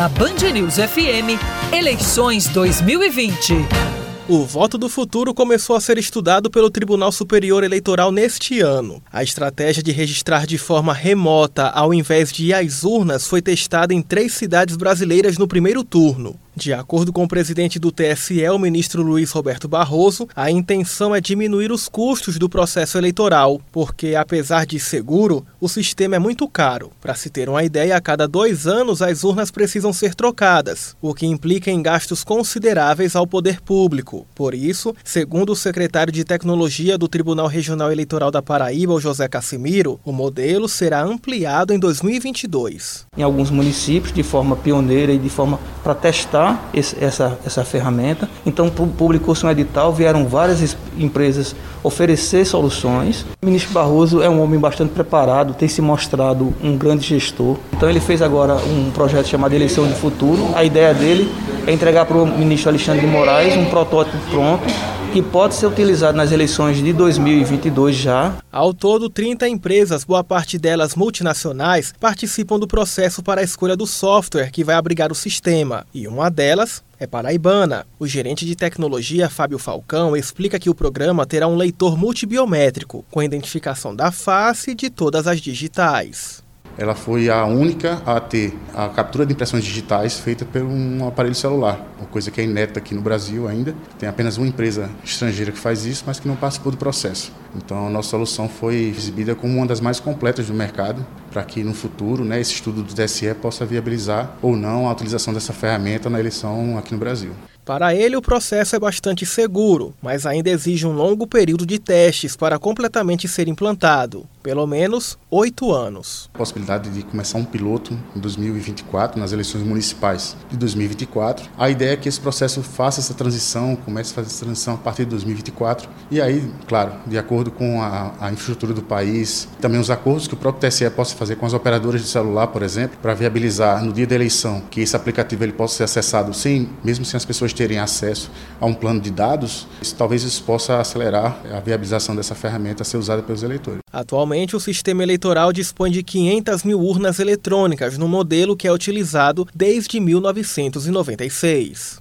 Na Band News FM, eleições 2020. O voto do futuro começou a ser estudado pelo Tribunal Superior Eleitoral neste ano. A estratégia de registrar de forma remota, ao invés de ir às urnas, foi testada em três cidades brasileiras no primeiro turno. De acordo com o presidente do TSE, o ministro Luiz Roberto Barroso, a intenção é diminuir os custos do processo eleitoral, porque, apesar de seguro, o sistema é muito caro. Para se ter uma ideia, a cada dois anos as urnas precisam ser trocadas, o que implica em gastos consideráveis ao poder público. Por isso, segundo o secretário de Tecnologia do Tribunal Regional Eleitoral da Paraíba, José Cassimiro, o modelo será ampliado em 2022. Em alguns municípios, de forma pioneira e de forma para testar esse, essa, essa ferramenta. Então, publicou-se um edital, vieram várias empresas oferecer soluções. O ministro Barroso é um homem bastante preparado, tem se mostrado um grande gestor. Então, ele fez agora um projeto chamado Eleição de Futuro. A ideia dele é entregar para o ministro Alexandre de Moraes um protótipo pronto que pode ser utilizado nas eleições de 2022 já. Ao todo, 30 empresas, boa parte delas multinacionais, participam do processo para a escolha do software que vai abrigar o sistema. E uma delas é paraibana. O gerente de tecnologia, Fábio Falcão, explica que o programa terá um leitor multibiométrico, com identificação da face de todas as digitais. Ela foi a única a ter a captura de impressões digitais feita por um aparelho celular, uma coisa que é inédita aqui no Brasil ainda. Tem apenas uma empresa estrangeira que faz isso, mas que não participou do processo. Então, a nossa solução foi exibida como uma das mais completas do mercado, para que no futuro né, esse estudo do TSE possa viabilizar ou não a utilização dessa ferramenta na eleição aqui no Brasil. Para ele, o processo é bastante seguro, mas ainda exige um longo período de testes para completamente ser implantado pelo menos oito anos. A possibilidade de começar um piloto em 2024, nas eleições municipais de 2024. A ideia é que esse processo faça essa transição, comece a fazer essa transição a partir de 2024. E aí, claro, de acordo com a, a infraestrutura do país, também os acordos que o próprio TSE possa fazer com as operadoras de celular, por exemplo, para viabilizar no dia da eleição que esse aplicativo ele possa ser acessado sem, mesmo sem as pessoas terem acesso a um plano de dados, isso, talvez isso possa acelerar a viabilização dessa ferramenta a ser usada pelos eleitores. Atualmente, o sistema eleitoral dispõe de 500 mil urnas eletrônicas no modelo que é utilizado desde 1996.